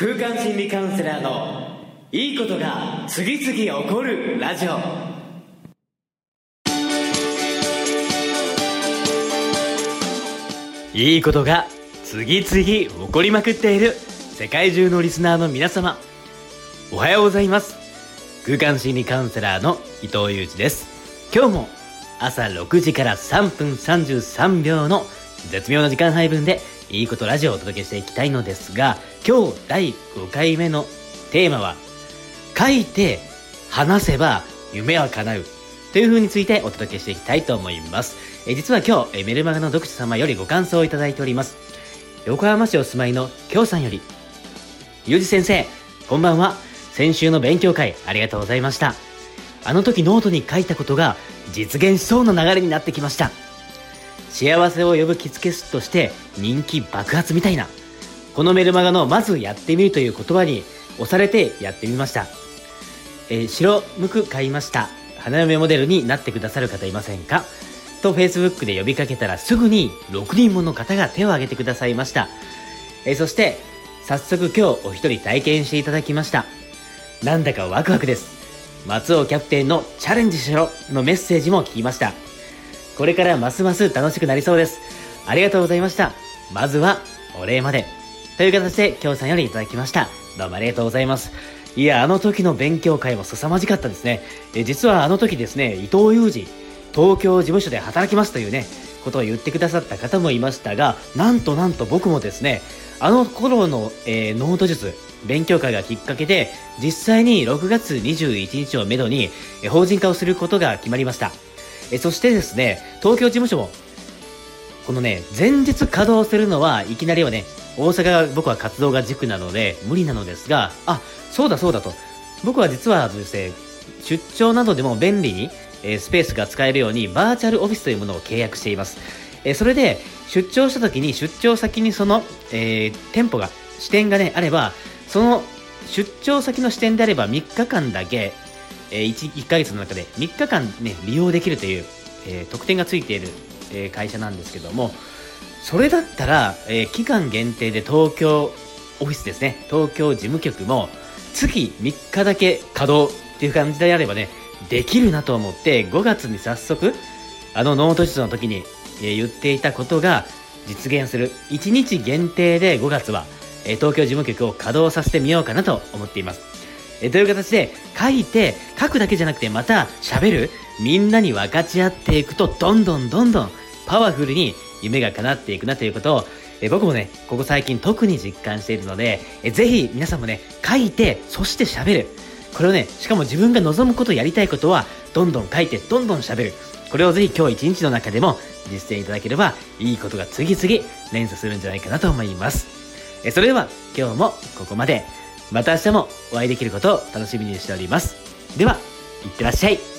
空間心理カウンセラーのいいことが次々起こるラジオ。いいことが次々起こりまくっている世界中のリスナーの皆様。おはようございます。空間心理カウンセラーの伊藤裕二です。今日も朝6時から3分33秒の絶妙な時間配分でいいことラジオをお届けしていきたいのですが今日第5回目のテーマは書いて話せば夢は叶うという風についてお届けしていきたいと思います。え実は今日、えメルマガの読者様よりご感想をいただいております。横浜市お住まいの京さんより、ゆうじ先生、こんばんは。先週の勉強会ありがとうございました。あの時ノートに書いたことが実現しそうな流れになってきました。幸せを呼ぶ着付け師として人気爆発みたいな。このメルマガのまずやってみるという言葉に押されてやってみました。えー、白むく買いました。花嫁モデルになってくださる方いませんか？と Facebook で呼びかけたらすぐに6人もの方が手を挙げてくださいました。えー、そして早速今日お一人体験していただきました。なんだかワクワクです。松尾キャプテンのチャレンジしろのメッセージも聞きました。これからますます楽しくなりそうです。ありがとうございました。まずは、お礼まで。という形で、京さんよりいただきました。どうもありがとうございます。いや、あの時の勉強会も凄まじかったですね。え実はあの時ですね、伊藤裕二、東京事務所で働きますというね、ことを言ってくださった方もいましたが、なんとなんと僕もですね、あの頃の、えー、ノート術、勉強会がきっかけで、実際に6月21日をめどに、え法人化をすることが決まりました。えそしてですね、東京事務所も、このね、前日稼働するのはいきなりはね、大阪が僕は活動が軸なので無理なのですが、あ、そうだそうだと。僕は実はですね、出張などでも便利に、えー、スペースが使えるようにバーチャルオフィスというものを契約しています。えー、それで出張した時に出張先にその、えー、店舗が、支店がね、あれば、その出張先の支店であれば3日間だけ、え、1, 1ヶ月の中で3日間ね、利用できるという、えー、特典がついている、えー、会社なんですけども、それだったら、えー、期間限定で東京オフィスですね、東京事務局も月3日だけ稼働っていう感じであればね、できるなと思って5月に早速、あのノート術の時に、えー、言っていたことが実現する1日限定で5月は、えー、東京事務局を稼働させてみようかなと思っています。えという形で書いて書くだけじゃなくてまた喋るみんなに分かち合っていくとどんどんどんどんパワフルに夢が叶っていくなということをえ僕もね、ここ最近特に実感しているので、えぜひ皆さんもね、書いて、そして喋る。これをね、しかも自分が望むこと、やりたいことは、どんどん書いて、どんどん喋る。これをぜひ今日一日の中でも実践いただければ、いいことが次々連鎖するんじゃないかなと思います。えそれでは、今日もここまで。また明日もお会いできることを楽しみにしております。では、いってらっしゃい。